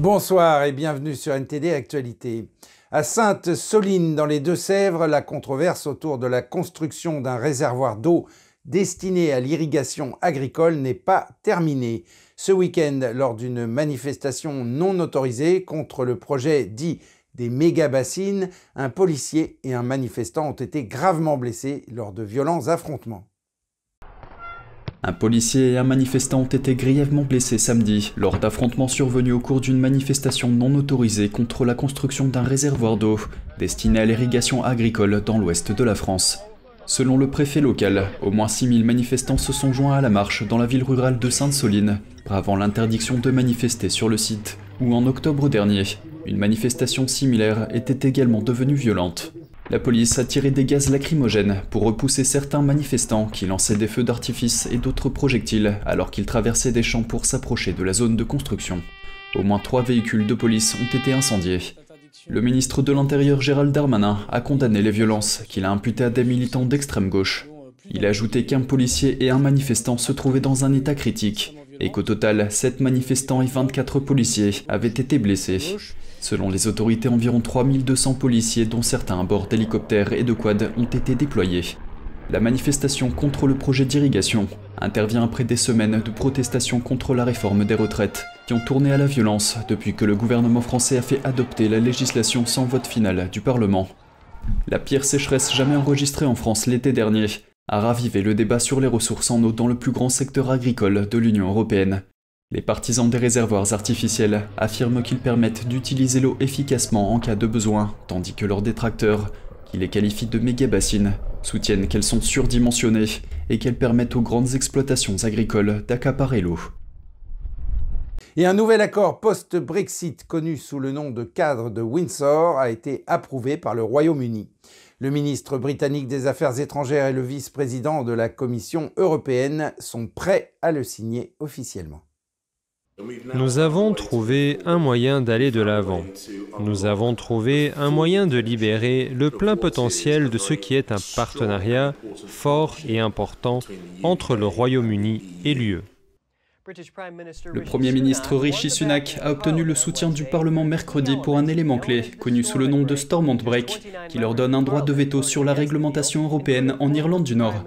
Bonsoir et bienvenue sur NTD Actualité. À Sainte-Soline, dans les Deux-Sèvres, la controverse autour de la construction d'un réservoir d'eau destiné à l'irrigation agricole n'est pas terminée. Ce week-end, lors d'une manifestation non autorisée contre le projet dit des méga-bassines, un policier et un manifestant ont été gravement blessés lors de violents affrontements. Un policier et un manifestant ont été grièvement blessés samedi lors d'affrontements survenus au cours d'une manifestation non autorisée contre la construction d'un réservoir d'eau destiné à l'irrigation agricole dans l'ouest de la France. Selon le préfet local, au moins 6000 manifestants se sont joints à la marche dans la ville rurale de Sainte-Soline, bravant l'interdiction de manifester sur le site, où en octobre dernier, une manifestation similaire était également devenue violente. La police a tiré des gaz lacrymogènes pour repousser certains manifestants qui lançaient des feux d'artifice et d'autres projectiles alors qu'ils traversaient des champs pour s'approcher de la zone de construction. Au moins trois véhicules de police ont été incendiés. Le ministre de l'Intérieur Gérald Darmanin a condamné les violences qu'il a imputées à des militants d'extrême gauche. Il a ajouté qu'un policier et un manifestant se trouvaient dans un état critique et qu'au total, 7 manifestants et 24 policiers avaient été blessés. Selon les autorités, environ 3200 policiers, dont certains à bord d'hélicoptères et de quads, ont été déployés. La manifestation contre le projet d'irrigation intervient après des semaines de protestations contre la réforme des retraites, qui ont tourné à la violence depuis que le gouvernement français a fait adopter la législation sans vote final du Parlement. La pire sécheresse jamais enregistrée en France l'été dernier a ravivé le débat sur les ressources en eau dans le plus grand secteur agricole de l'Union européenne. Les partisans des réservoirs artificiels affirment qu'ils permettent d'utiliser l'eau efficacement en cas de besoin, tandis que leurs détracteurs, qui les qualifient de méga-bassines, soutiennent qu'elles sont surdimensionnées et qu'elles permettent aux grandes exploitations agricoles d'accaparer l'eau. Et un nouvel accord post-Brexit connu sous le nom de cadre de Windsor a été approuvé par le Royaume-Uni. Le ministre britannique des Affaires étrangères et le vice-président de la Commission européenne sont prêts à le signer officiellement. Nous avons trouvé un moyen d'aller de l'avant. Nous avons trouvé un moyen de libérer le plein potentiel de ce qui est un partenariat fort et important entre le Royaume-Uni et l'UE. Le Premier ministre Rishi Sunak a obtenu le soutien du Parlement mercredi pour un élément clé, connu sous le nom de Stormont Break, qui leur donne un droit de veto sur la réglementation européenne en Irlande du Nord.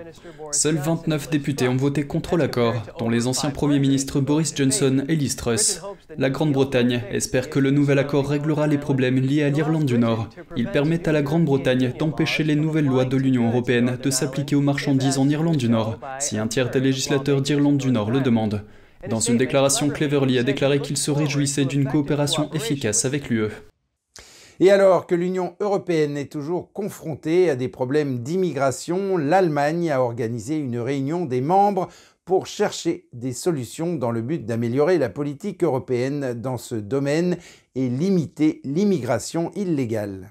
Seuls 29 députés ont voté contre l'accord, dont les anciens premiers ministres Boris Johnson et Liz Truss. La Grande-Bretagne espère que le nouvel accord réglera les problèmes liés à l'Irlande du Nord. Il permet à la Grande-Bretagne d'empêcher les nouvelles lois de l'Union européenne de s'appliquer aux marchandises en Irlande du Nord, si un tiers des législateurs d'Irlande du Nord le demande. Dans une déclaration, Cleverly a déclaré qu'il se réjouissait d'une coopération efficace avec l'UE. Et alors que l'Union européenne est toujours confrontée à des problèmes d'immigration, l'Allemagne a organisé une réunion des membres pour chercher des solutions dans le but d'améliorer la politique européenne dans ce domaine et limiter l'immigration illégale.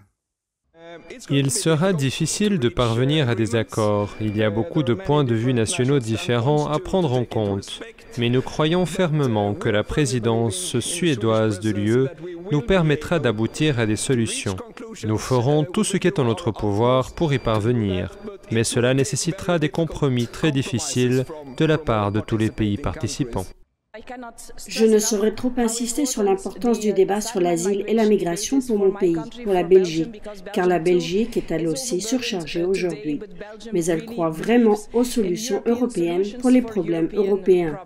Il sera difficile de parvenir à des accords. Il y a beaucoup de points de vue nationaux différents à prendre en compte. Mais nous croyons fermement que la présidence suédoise de l'UE nous permettra d'aboutir à des solutions. Nous ferons tout ce qui est en notre pouvoir pour y parvenir. Mais cela nécessitera des compromis très difficiles de la part de tous les pays participants. Je ne saurais trop insister sur l'importance du débat sur l'asile et la migration pour mon pays, pour la Belgique, car la Belgique est elle aussi surchargée aujourd'hui. Mais elle croit vraiment aux solutions européennes pour les problèmes européens.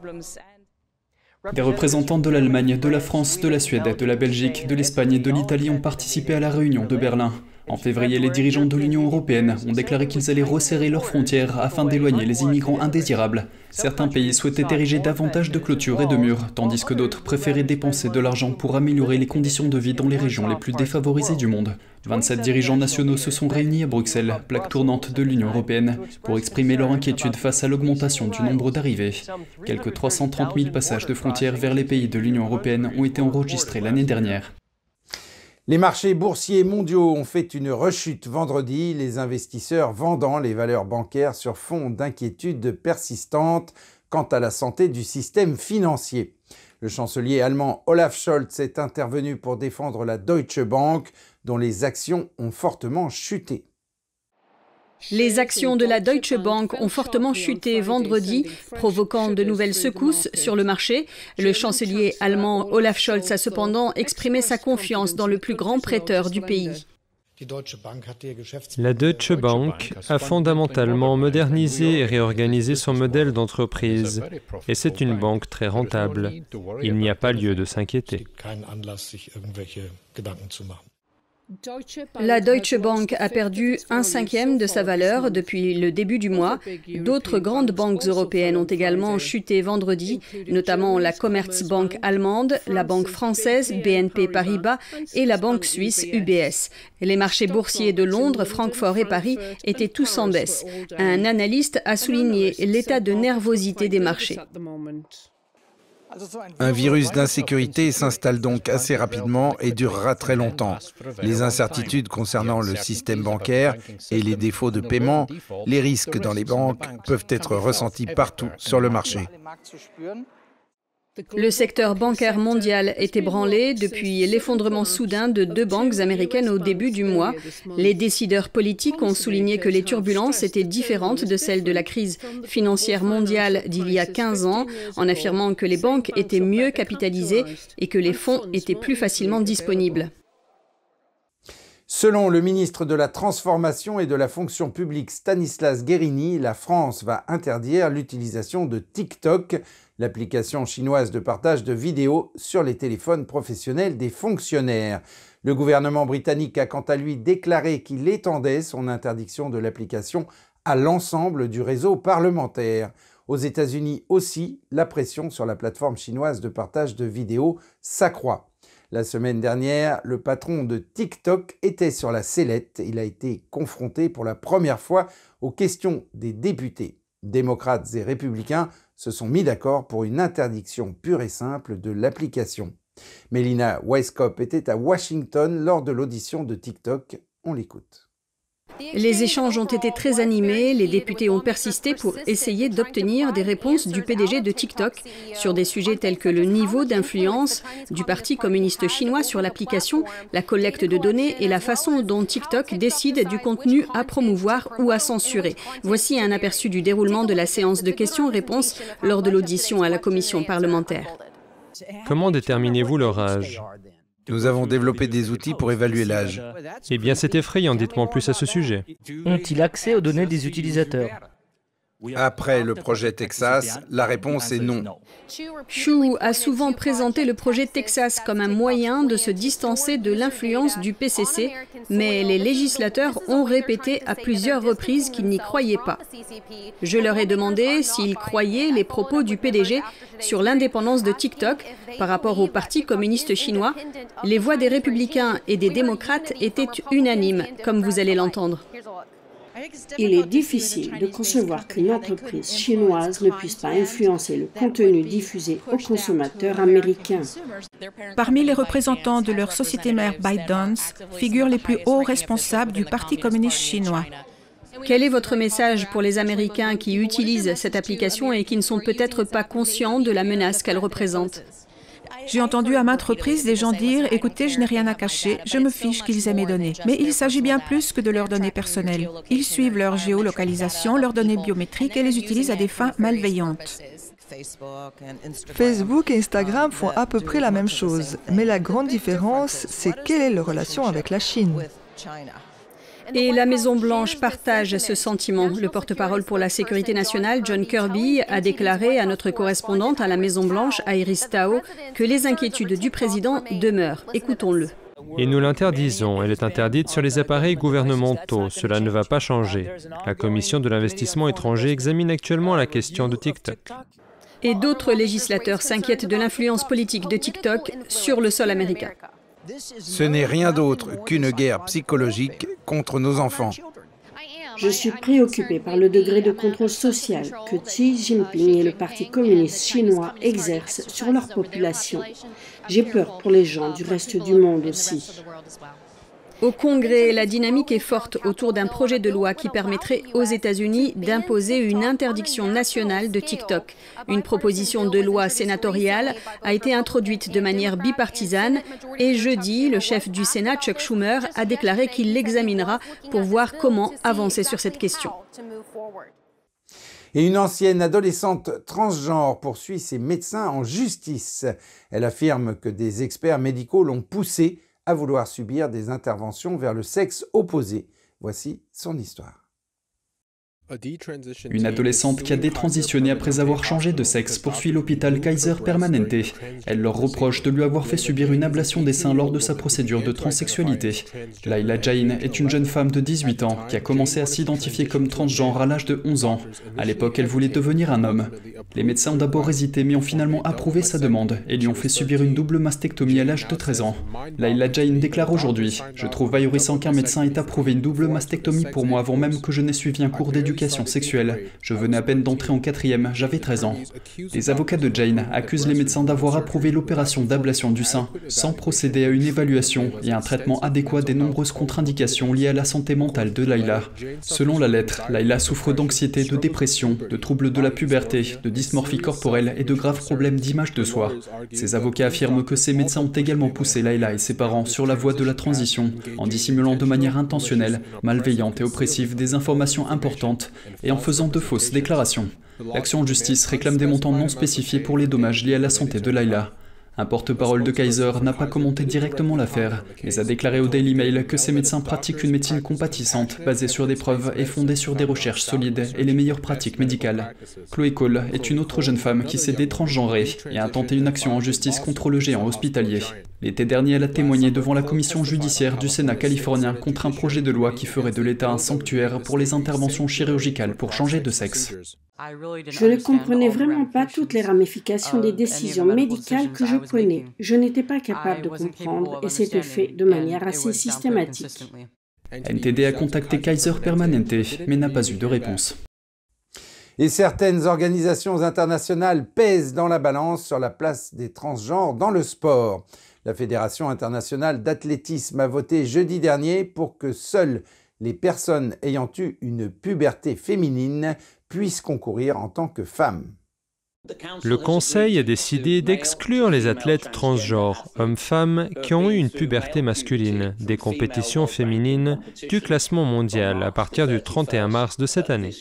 Des représentants de l'Allemagne, de la France, de la Suède, de la Belgique, de l'Espagne et de l'Italie ont participé à la réunion de Berlin. En février, les dirigeants de l'Union européenne ont déclaré qu'ils allaient resserrer leurs frontières afin d'éloigner les immigrants indésirables. Certains pays souhaitaient ériger davantage de clôtures et de murs, tandis que d'autres préféraient dépenser de l'argent pour améliorer les conditions de vie dans les régions les plus défavorisées du monde. 27 dirigeants nationaux se sont réunis à Bruxelles, plaque tournante de l'Union européenne, pour exprimer leur inquiétude face à l'augmentation du nombre d'arrivées. Quelques 330 000 passages de frontières vers les pays de l'Union européenne ont été enregistrés l'année dernière. Les marchés boursiers mondiaux ont fait une rechute vendredi, les investisseurs vendant les valeurs bancaires sur fond d'inquiétudes persistantes quant à la santé du système financier. Le chancelier allemand Olaf Scholz est intervenu pour défendre la Deutsche Bank, dont les actions ont fortement chuté. Les actions de la Deutsche Bank ont fortement chuté vendredi, provoquant de nouvelles secousses sur le marché. Le chancelier allemand Olaf Scholz a cependant exprimé sa confiance dans le plus grand prêteur du pays. La Deutsche Bank a fondamentalement modernisé et réorganisé son modèle d'entreprise et c'est une banque très rentable. Il n'y a pas lieu de s'inquiéter. La Deutsche Bank a perdu un cinquième de sa valeur depuis le début du mois. D'autres grandes banques européennes ont également chuté vendredi, notamment la Commerzbank allemande, la banque française BNP Paribas et la banque suisse UBS. Les marchés boursiers de Londres, Francfort et Paris étaient tous en baisse. Un analyste a souligné l'état de nervosité des marchés. Un virus d'insécurité s'installe donc assez rapidement et durera très longtemps. Les incertitudes concernant le système bancaire et les défauts de paiement, les risques dans les banques peuvent être ressentis partout sur le marché. Le secteur bancaire mondial est ébranlé depuis l'effondrement soudain de deux banques américaines au début du mois. Les décideurs politiques ont souligné que les turbulences étaient différentes de celles de la crise financière mondiale d'il y a 15 ans, en affirmant que les banques étaient mieux capitalisées et que les fonds étaient plus facilement disponibles. Selon le ministre de la Transformation et de la fonction publique Stanislas Guérini, la France va interdire l'utilisation de TikTok l'application chinoise de partage de vidéos sur les téléphones professionnels des fonctionnaires. Le gouvernement britannique a quant à lui déclaré qu'il étendait son interdiction de l'application à l'ensemble du réseau parlementaire. Aux États-Unis aussi, la pression sur la plateforme chinoise de partage de vidéos s'accroît. La semaine dernière, le patron de TikTok était sur la sellette. Il a été confronté pour la première fois aux questions des députés. Démocrates et républicains se sont mis d'accord pour une interdiction pure et simple de l'application. Melina Weisskopf était à Washington lors de l'audition de TikTok. On l'écoute. Les échanges ont été très animés, les députés ont persisté pour essayer d'obtenir des réponses du PDG de TikTok sur des sujets tels que le niveau d'influence du Parti communiste chinois sur l'application, la collecte de données et la façon dont TikTok décide du contenu à promouvoir ou à censurer. Voici un aperçu du déroulement de la séance de questions-réponses lors de l'audition à la commission parlementaire. Comment déterminez-vous leur âge nous avons développé des outils pour évaluer l'âge. Eh bien, c'est effrayant, dites-moi plus à ce sujet. Ont-ils accès aux données des utilisateurs? Après le projet Texas, la réponse est non. Chu a souvent présenté le projet Texas comme un moyen de se distancer de l'influence du PCC, mais les législateurs ont répété à plusieurs reprises qu'ils n'y croyaient pas. Je leur ai demandé s'ils croyaient les propos du PDG sur l'indépendance de TikTok par rapport au Parti communiste chinois. Les voix des républicains et des démocrates étaient unanimes, comme vous allez l'entendre. Il est difficile de concevoir qu'une entreprise chinoise ne puisse pas influencer le contenu diffusé aux consommateurs américains. Parmi les représentants de leur société mère ByteDance figurent les plus hauts responsables du Parti communiste chinois. Quel est votre message pour les Américains qui utilisent cette application et qui ne sont peut-être pas conscients de la menace qu'elle représente? J'ai entendu à maintes reprises des gens dire Écoutez, je n'ai rien à cacher, je me fiche qu'ils aient mes données. Mais il s'agit bien plus que de leurs données personnelles. Ils suivent leur géolocalisation, leurs données biométriques et les utilisent à des fins malveillantes. Facebook et Instagram font à peu près la même chose, mais la grande différence, c'est quelle est leur relation avec la Chine. Et la Maison-Blanche partage ce sentiment. Le porte-parole pour la sécurité nationale, John Kirby, a déclaré à notre correspondante à la Maison-Blanche, Iris Tao, que les inquiétudes du président demeurent. Écoutons-le. Et nous l'interdisons. Elle est interdite sur les appareils gouvernementaux. Cela ne va pas changer. La Commission de l'investissement étranger examine actuellement la question de TikTok. Et d'autres législateurs s'inquiètent de l'influence politique de TikTok sur le sol américain. Ce n'est rien d'autre qu'une guerre psychologique contre nos enfants. Je suis préoccupé par le degré de contrôle social que Xi Jinping et le Parti communiste chinois exercent sur leur population. J'ai peur pour les gens du reste du monde aussi. Au Congrès, la dynamique est forte autour d'un projet de loi qui permettrait aux États-Unis d'imposer une interdiction nationale de TikTok. Une proposition de loi sénatoriale a été introduite de manière bipartisane et jeudi, le chef du Sénat, Chuck Schumer, a déclaré qu'il l'examinera pour voir comment avancer sur cette question. Et une ancienne adolescente transgenre poursuit ses médecins en justice. Elle affirme que des experts médicaux l'ont poussée à vouloir subir des interventions vers le sexe opposé. Voici son histoire. Une adolescente qui a détransitionné après avoir changé de sexe poursuit l'hôpital Kaiser Permanente. Elle leur reproche de lui avoir fait subir une ablation des seins lors de sa procédure de transsexualité. Laila Jain est une jeune femme de 18 ans qui a commencé à s'identifier comme transgenre à l'âge de 11 ans. À l'époque, elle voulait devenir un homme. Les médecins ont d'abord hésité mais ont finalement approuvé sa demande et lui ont fait subir une double mastectomie à l'âge de 13 ans. Laila Jain déclare aujourd'hui Je trouve ahurissant qu'un médecin ait approuvé une double mastectomie pour moi avant même que je n'ai suivi un cours d'éducation sexuelle. Je venais à peine d'entrer en quatrième, j'avais 13 ans. Les avocats de Jane accusent les médecins d'avoir approuvé l'opération d'ablation du sein sans procéder à une évaluation et un traitement adéquat des nombreuses contre-indications liées à la santé mentale de Laila. Selon la lettre, Laila souffre d'anxiété, de dépression, de troubles de la puberté, de dysmorphie corporelle et de graves problèmes d'image de soi. Ces avocats affirment que ces médecins ont également poussé Laila et ses parents sur la voie de la transition en dissimulant de manière intentionnelle, malveillante et oppressive des informations importantes et en faisant de fausses déclarations. L'action en justice réclame des montants non spécifiés pour les dommages liés à la santé de Laila. Un porte-parole de Kaiser n'a pas commenté directement l'affaire, mais a déclaré au Daily Mail que ces médecins pratiquent une médecine compatissante, basée sur des preuves et fondée sur des recherches solides et les meilleures pratiques médicales. Chloé Cole est une autre jeune femme qui s'est détransgenrée et a tenté une action en justice contre le géant hospitalier. L'été dernier, elle a témoigné devant la commission judiciaire du Sénat californien contre un projet de loi qui ferait de l'État un sanctuaire pour les interventions chirurgicales pour changer de sexe. Je ne comprenais vraiment pas toutes les ramifications des décisions médicales que je prenais. Je n'étais pas capable de comprendre et c'était fait de manière assez systématique. NTD a contacté Kaiser Permanente mais n'a pas eu de réponse. Et certaines organisations internationales pèsent dans la balance sur la place des transgenres dans le sport. La Fédération internationale d'athlétisme a voté jeudi dernier pour que seules les personnes ayant eu une puberté féminine puissent concourir en tant que femmes. Le Conseil a décidé d'exclure les athlètes transgenres, hommes-femmes, qui ont eu une puberté masculine, des compétitions féminines du classement mondial à partir du 31 mars de cette année.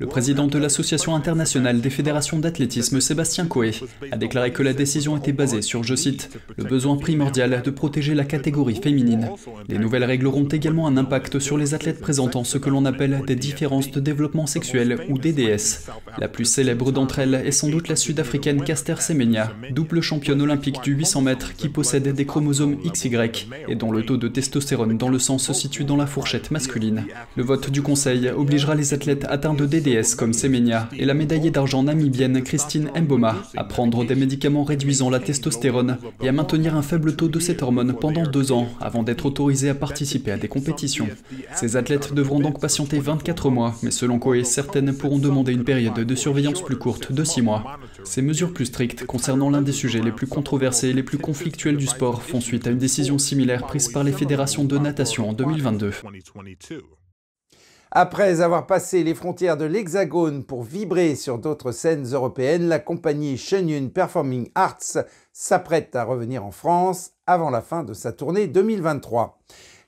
Le président de l'Association internationale des fédérations d'athlétisme, Sébastien Coé, a déclaré que la décision était basée sur, je cite, le besoin primordial de protéger la catégorie féminine. Les nouvelles règles auront également un impact sur les athlètes présentant ce que l'on appelle des différences de développement sexuel ou DDS. La plus célèbre d'entre elles est sans doute la sud-africaine Caster Semenya, double championne olympique du 800 mètres qui possède des chromosomes XY et dont le taux de testostérone dans le sang se situe dans la fourchette masculine. Le vote du Conseil obligera les athlètes atteints de DDS comme Semenya et la médaillée d'argent namibienne Christine Mboma à prendre des médicaments réduisant la testostérone et à maintenir un faible taux de cette hormone pendant deux ans avant d'être autorisés à participer à des compétitions. Ces athlètes devront donc patienter 24 mois, mais selon Koé, certaines pourront demander une période de surveillance plus courte de 6 mois. Ces mesures plus strictes concernant l'un des sujets les plus controversés et les plus conflictuels du sport font suite à une décision similaire prise par les fédérations de natation en 2022. Après avoir passé les frontières de l'Hexagone pour vibrer sur d'autres scènes européennes, la compagnie Shenyun Performing Arts s'apprête à revenir en France avant la fin de sa tournée 2023.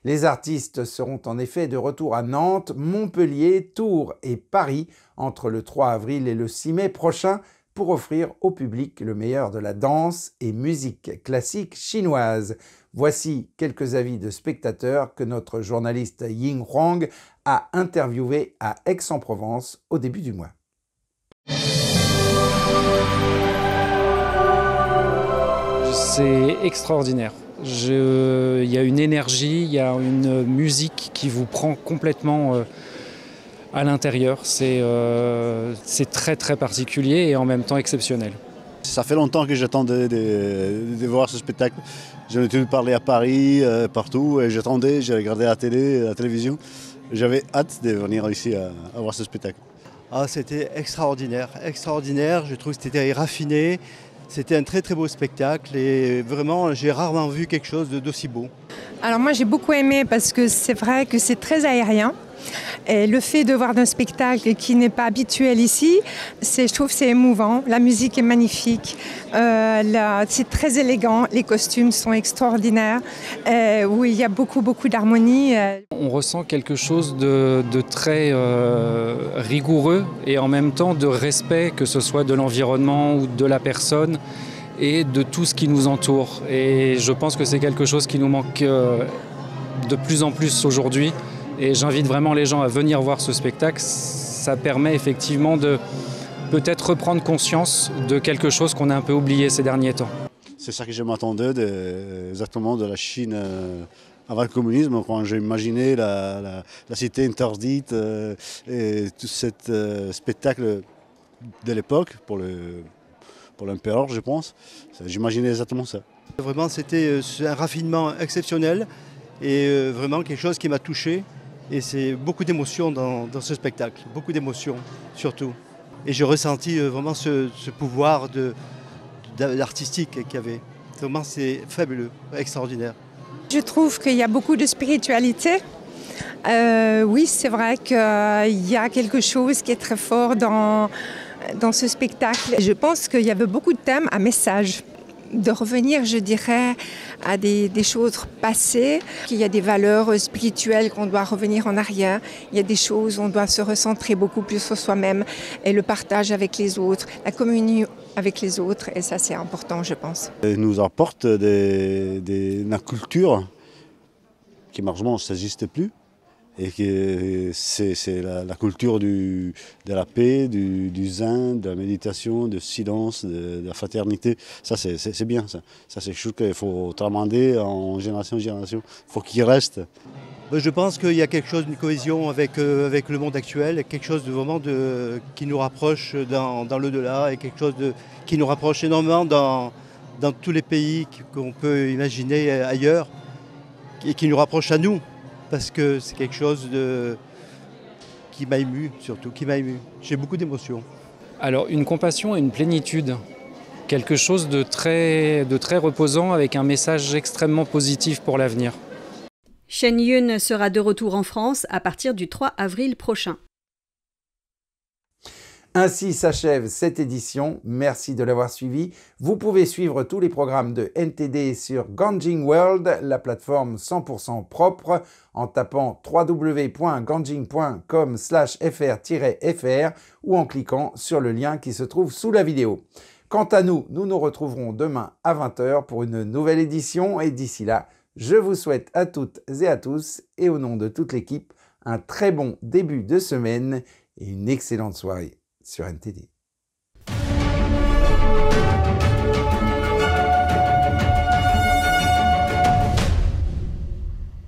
Les artistes seront en effet de retour à Nantes, Montpellier, Tours et Paris entre le 3 avril et le 6 mai prochain pour offrir au public le meilleur de la danse et musique classique chinoise. Voici quelques avis de spectateurs que notre journaliste Ying Huang a interviewé à Aix-en-Provence au début du mois. C'est extraordinaire. il y a une énergie, il y a une musique qui vous prend complètement euh, à l'intérieur. Euh, c'est très très particulier et en même temps exceptionnel. Ça fait longtemps que j'attends de, voir ce spectacle. J'en ai entendu parler à Paris, euh, partout, et j'attendais, j'ai regardé la télé, la télévision. J'avais hâte de venir ici à, voir ce spectacle. Ah, c'était extraordinaire, extraordinaire. Je trouve que c'était raffiné. C'était un très très beau spectacle et vraiment j'ai rarement vu quelque chose d'aussi beau. Alors moi j'ai beaucoup aimé parce que c'est vrai que c'est très aérien. Et le fait de voir un spectacle qui n'est pas habituel ici, je trouve c'est émouvant. La musique est magnifique, euh, c'est très élégant, les costumes sont extraordinaires, euh, oui, il y a beaucoup, beaucoup d'harmonie. Euh. On ressent quelque chose de, très euh, rigoureux et en même temps de respect, que ce soit de l'environnement ou de la personne et de tout ce qui nous entoure. Et je pense que c'est quelque chose qui nous manque de plus en plus aujourd'hui. Et j'invite vraiment les gens à venir voir ce spectacle. Ça permet effectivement de peut-être reprendre conscience de quelque chose qu'on a un peu oublié ces derniers temps. C'est ça que je m'attendais exactement de la Chine euh, avant le communisme, quand j'ai imaginé la, cité interdite euh, et tout ce euh, spectacle de l'époque pour le pour l'empereur, je pense. J'imaginais exactement ça. Vraiment, c'était un raffinement exceptionnel et vraiment quelque chose qui m'a touché. Et c'est beaucoup d'émotions dans, ce spectacle, beaucoup d'émotions surtout. Et j'ai ressenti euh, vraiment ce, pouvoir de, artistique qu'il y avait. Vraiment, c'est fabuleux, extraordinaire. Je trouve qu'il y a beaucoup de spiritualité. Euh, oui, c'est vrai qu'il y a quelque chose qui est très fort dans, dans ce spectacle. Je pense qu'il y avait beaucoup de thèmes à message de revenir, je dirais, à des, choses passées, qu'il y a des valeurs spirituelles qu'on doit revenir en arrière, il y a des choses où on doit se recentrer beaucoup plus sur soi-même et le partage avec les autres, la communion avec les autres, et ça c'est important, je pense. Il nous apporte des, des, culture qui malheureusement ne n'existe plus et que c'est la, culture de la paix, du, zen, de la méditation, du silence, de, la fraternité. Ça, c'est bien. Ça, ça c'est chose qu'il faut tramander en génération en génération. Il faut qu'il reste. Je pense qu'il y a quelque chose, une cohésion avec, euh, avec le monde actuel, quelque chose de vraiment qui nous rapproche dans, dans l'au-delà et quelque chose qui nous rapproche énormément dans, dans tous les pays qu'on peut imaginer ailleurs et qui nous rapproche à nous parce que c'est quelque chose de... qui m'a ému, surtout, qui m'a ému. J'ai beaucoup d'émotions. Alors, une compassion et une plénitude, quelque chose de très, de très reposant avec un message extrêmement positif pour l'avenir. Shen Yun sera de retour en France à partir du 3 avril prochain. Ainsi s'achève cette édition. Merci de l'avoir suivi. Vous pouvez suivre tous les programmes de NTD sur Ganjing World, la plateforme 100% propre, en tapant www.ganjing.com/fr-fr ou en cliquant sur le lien qui se trouve sous la vidéo. Quant à nous, nous nous retrouverons demain à 20h pour une nouvelle édition et d'ici là, je vous souhaite à toutes et à tous et au nom de toute l'équipe un très bon début de semaine et une excellente soirée sur NTD.